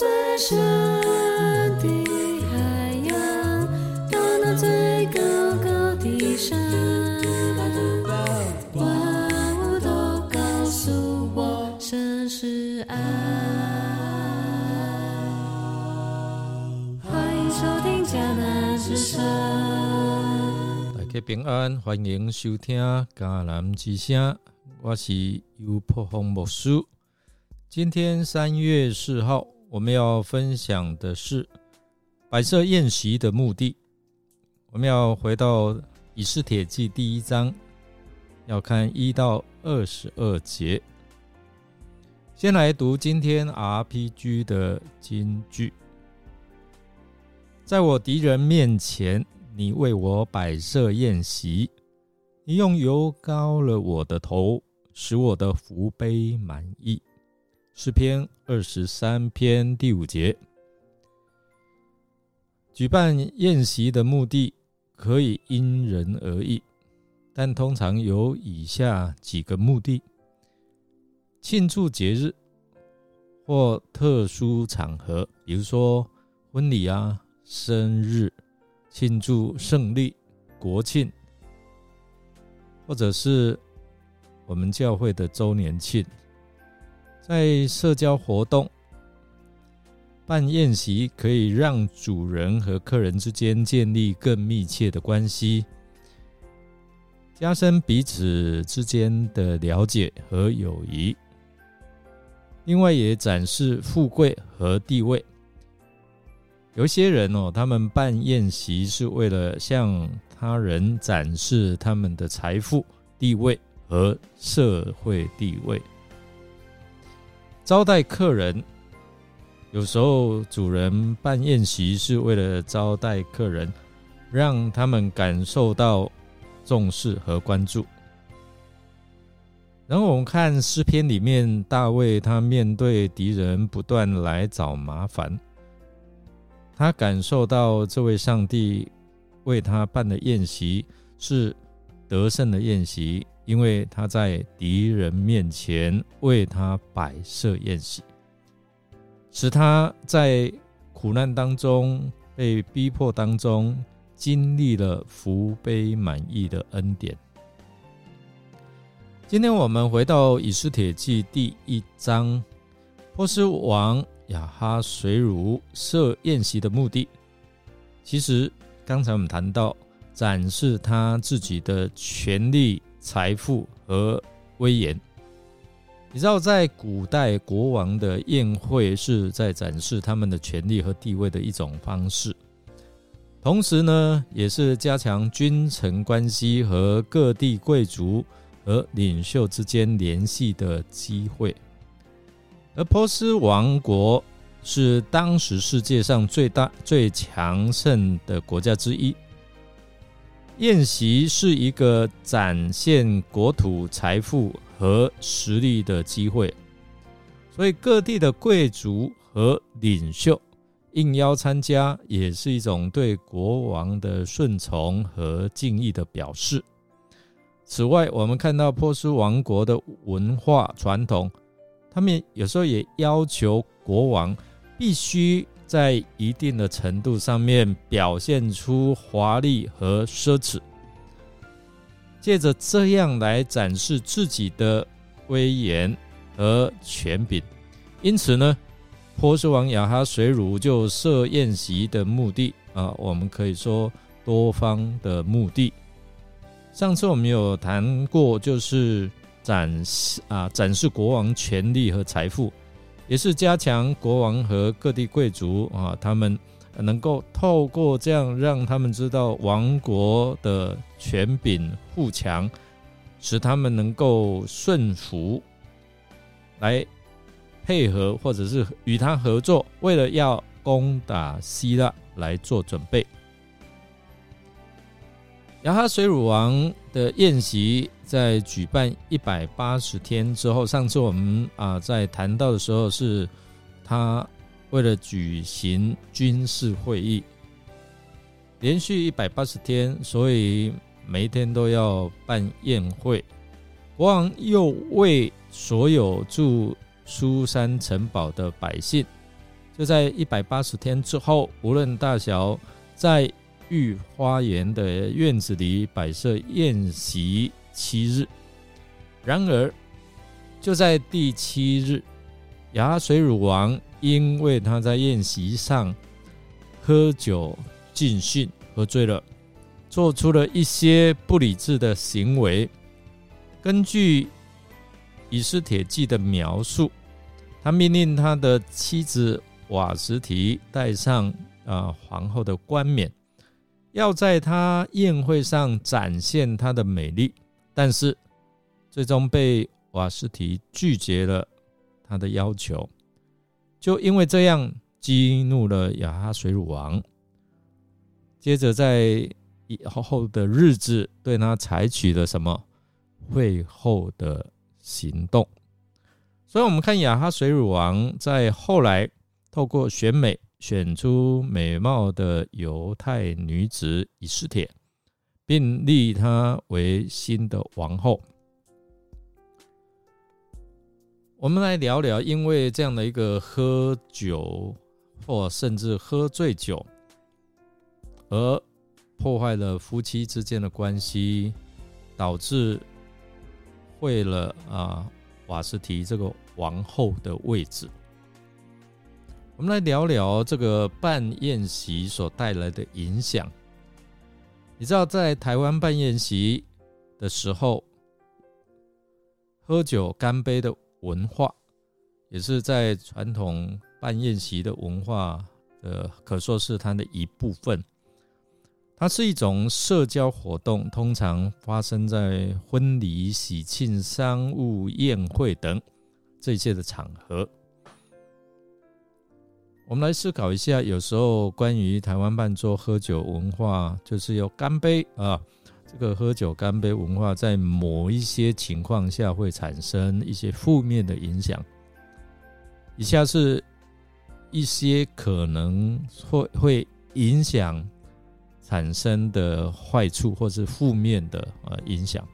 最深的海洋，到那最高高的山，万物都告诉我，神是爱。欢迎收听迦南之声。大家平安，欢迎收听迦南之声，我是尤破风牧师。今天三月四号，我们要分享的是摆设宴席的目的。我们要回到以斯帖记第一章，要看一到二十二节。先来读今天 RPG 的金句：在我敌人面前，你为我摆设宴席，你用油膏了我的头，使我的福杯满溢。诗篇二十三篇第五节，举办宴席的目的可以因人而异，但通常有以下几个目的：庆祝节日或特殊场合，比如说婚礼啊、生日、庆祝胜利、国庆，或者是我们教会的周年庆。在社交活动办宴席，可以让主人和客人之间建立更密切的关系，加深彼此之间的了解和友谊。另外，也展示富贵和地位。有些人哦，他们办宴席是为了向他人展示他们的财富、地位和社会地位。招待客人，有时候主人办宴席是为了招待客人，让他们感受到重视和关注。然后我们看诗篇里面，大卫他面对敌人不断来找麻烦，他感受到这位上帝为他办的宴席是得胜的宴席。因为他在敌人面前为他摆设宴席，使他在苦难当中、被逼迫当中，经历了福杯满溢的恩典。今天我们回到以斯帖记第一章，波斯王亚哈水乳设宴席的目的，其实刚才我们谈到展示他自己的权力。财富和威严，你知道，在古代国王的宴会是在展示他们的权力和地位的一种方式，同时呢，也是加强君臣关系和各地贵族和领袖之间联系的机会。而波斯王国是当时世界上最大、最强盛的国家之一。宴席是一个展现国土财富和实力的机会，所以各地的贵族和领袖应邀参加，也是一种对国王的顺从和敬意的表示。此外，我们看到波斯王国的文化传统，他们有时候也要求国王必须。在一定的程度上面表现出华丽和奢侈，借着这样来展示自己的威严和权柄。因此呢，波斯王亚哈水乳就设宴席的目的啊，我们可以说多方的目的。上次我们有谈过，就是展示啊，展示国王权力和财富。也是加强国王和各地贵族啊，他们能够透过这样让他们知道王国的权柄富强，使他们能够顺服，来配合或者是与他合作，为了要攻打希腊来做准备。雅哈水乳王的宴席在举办一百八十天之后，上次我们啊在谈到的时候，是他为了举行军事会议，连续一百八十天，所以每一天都要办宴会。国王又为所有住苏山城堡的百姓，就在一百八十天之后，无论大小，在御花园的院子里摆设宴席七日。然而，就在第七日，牙水乳王因为他在宴席上喝酒尽兴，喝醉了，做出了一些不理智的行为。根据以斯帖记的描述，他命令他的妻子瓦什提戴上啊皇后的冠冕，要在他宴会上展现她的美丽，但是最终被瓦斯提拒绝了他的要求，就因为这样激怒了亚哈水乳王，接着在以后的日子对他采取了什么？会后的行动，所以，我们看亚哈水乳王在后来透过选美选出美貌的犹太女子以斯帖，并立她为新的王后。我们来聊聊，因为这样的一个喝酒或甚至喝醉酒，而破坏了夫妻之间的关系，导致。为了啊，瓦斯提这个王后的位置，我们来聊聊这个办宴席所带来的影响。你知道，在台湾办宴席的时候，喝酒干杯的文化，也是在传统办宴席的文化的，可说是它的一部分。它是一种社交活动，通常发生在婚礼、喜庆、商务宴会等这些的场合。我们来思考一下，有时候关于台湾办桌喝酒文化，就是要干杯啊。这个喝酒干杯文化，在某一些情况下会产生一些负面的影响。以下是一些可能会会影响。产生的坏处或是负面的呃影响，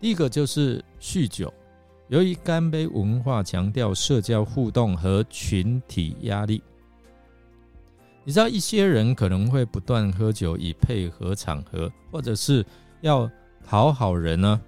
第一个就是酗酒。由于干杯文化强调社交互动和群体压力，你知道一些人可能会不断喝酒以配合场合，或者是要讨好人呢，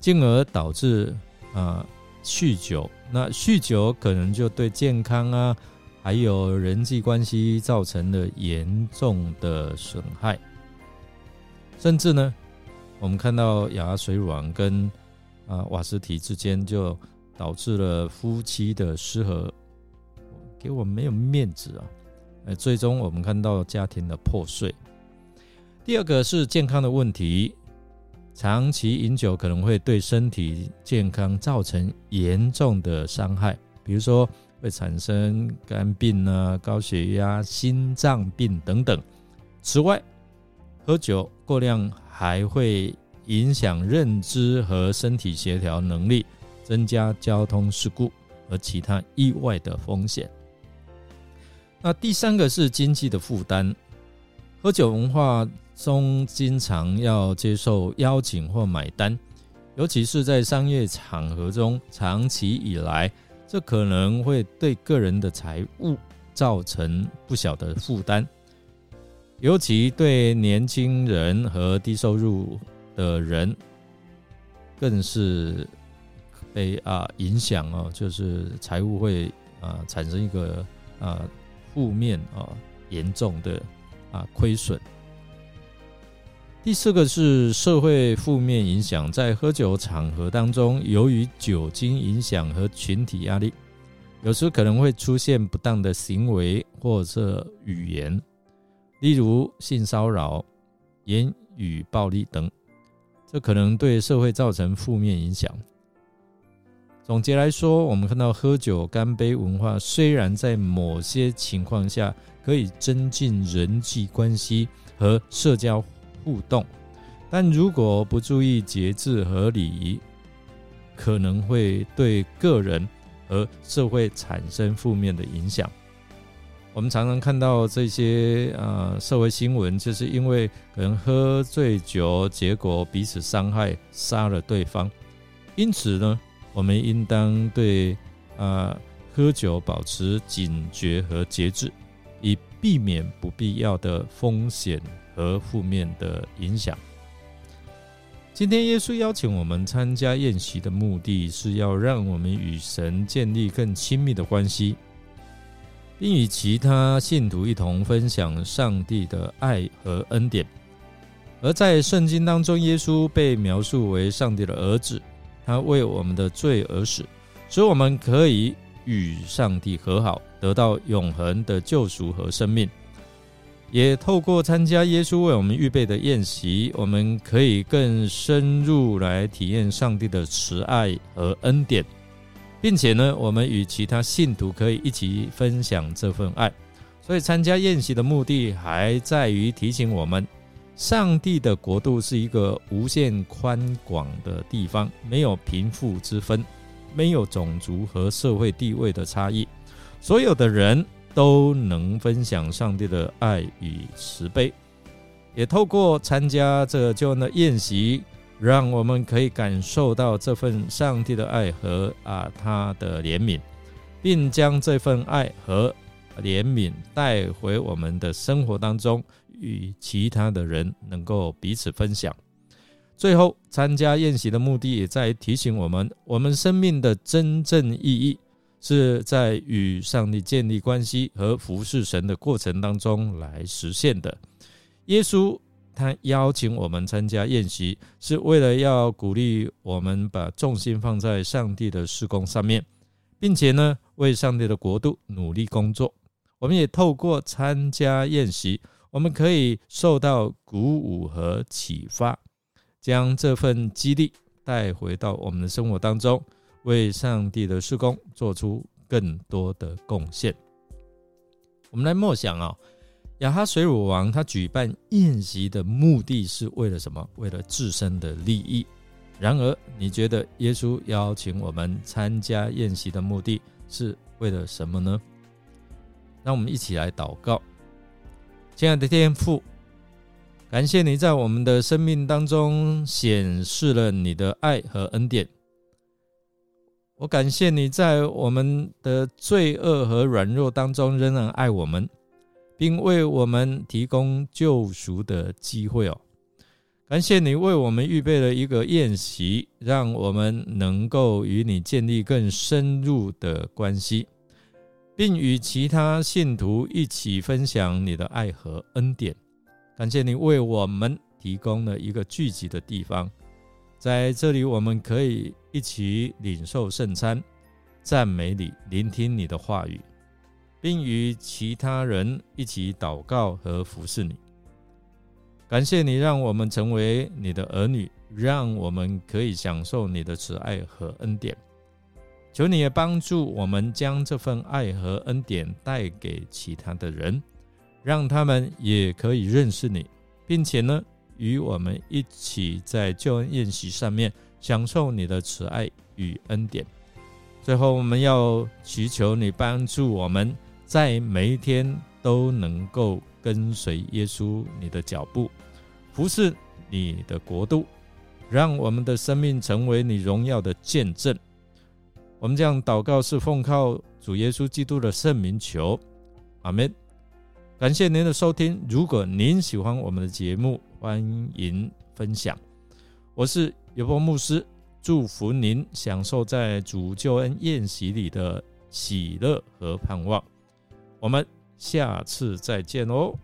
进而导致啊酗酒。那酗酒可能就对健康啊。还有人际关系造成了严重的损害，甚至呢，我们看到牙水乳王跟啊瓦斯提之间，就导致了夫妻的失和，给我没有面子啊！呃，最终我们看到家庭的破碎。第二个是健康的问题，长期饮酒可能会对身体健康造成严重的伤害，比如说。会产生肝病啊、高血压、心脏病等等。此外，喝酒过量还会影响认知和身体协调能力，增加交通事故和其他意外的风险。那第三个是经济的负担。喝酒文化中经常要接受邀请或买单，尤其是在商业场合中，长期以来。这可能会对个人的财务造成不小的负担，尤其对年轻人和低收入的人更是被啊影响哦，就是财务会啊产生一个啊负面啊严重的啊亏损。第四个是社会负面影响，在喝酒场合当中，由于酒精影响和群体压力，有时可能会出现不当的行为或者语言，例如性骚扰、言语暴力等，这可能对社会造成负面影响。总结来说，我们看到喝酒干杯文化虽然在某些情况下可以增进人际关系和社交。互动，但如果不注意节制和礼仪，可能会对个人和社会产生负面的影响。我们常常看到这些呃社会新闻，就是因为可能喝醉酒，结果彼此伤害，杀了对方。因此呢，我们应当对呃喝酒保持警觉和节制，以避免不必要的风险和负面的影响。今天耶稣邀请我们参加宴席的目的是要让我们与神建立更亲密的关系，并与其他信徒一同分享上帝的爱和恩典。而在圣经当中，耶稣被描述为上帝的儿子，他为我们的罪而死，所以我们可以与上帝和好，得到永恒的救赎和生命。也透过参加耶稣为我们预备的宴席，我们可以更深入来体验上帝的慈爱和恩典，并且呢，我们与其他信徒可以一起分享这份爱。所以，参加宴席的目的还在于提醒我们，上帝的国度是一个无限宽广的地方，没有贫富之分，没有种族和社会地位的差异，所有的人。都能分享上帝的爱与慈悲，也透过参加这救恩的宴席，让我们可以感受到这份上帝的爱和啊他的怜悯，并将这份爱和怜悯带回我们的生活当中，与其他的人能够彼此分享。最后，参加宴席的目的也在提醒我们，我们生命的真正意义。是在与上帝建立关系和服侍神的过程当中来实现的。耶稣他邀请我们参加宴席，是为了要鼓励我们把重心放在上帝的施工上面，并且呢为上帝的国度努力工作。我们也透过参加宴席，我们可以受到鼓舞和启发，将这份激励带回到我们的生活当中。为上帝的施工做出更多的贡献。我们来默想啊，亚哈水乳王他举办宴席的目的是为了什么？为了自身的利益。然而，你觉得耶稣邀请我们参加宴席的目的是为了什么呢？让我们一起来祷告，亲爱的天父，感谢你在我们的生命当中显示了你的爱和恩典。我感谢你在我们的罪恶和软弱当中仍然爱我们，并为我们提供救赎的机会哦。感谢你为我们预备了一个宴席，让我们能够与你建立更深入的关系，并与其他信徒一起分享你的爱和恩典。感谢你为我们提供了一个聚集的地方。在这里，我们可以一起领受圣餐，赞美你，聆听你的话语，并与其他人一起祷告和服侍你。感谢你让我们成为你的儿女，让我们可以享受你的慈爱和恩典。求你也帮助我们将这份爱和恩典带给其他的人，让他们也可以认识你，并且呢。与我们一起在救恩宴席上面享受你的慈爱与恩典。最后，我们要祈求你帮助我们在每一天都能够跟随耶稣你的脚步，服侍你的国度，让我们的生命成为你荣耀的见证。我们这样祷告是奉靠主耶稣基督的圣名求，阿门。感谢您的收听。如果您喜欢我们的节目，欢迎分享。我是尤波牧师，祝福您享受在主救恩宴席里的喜乐和盼望。我们下次再见哦。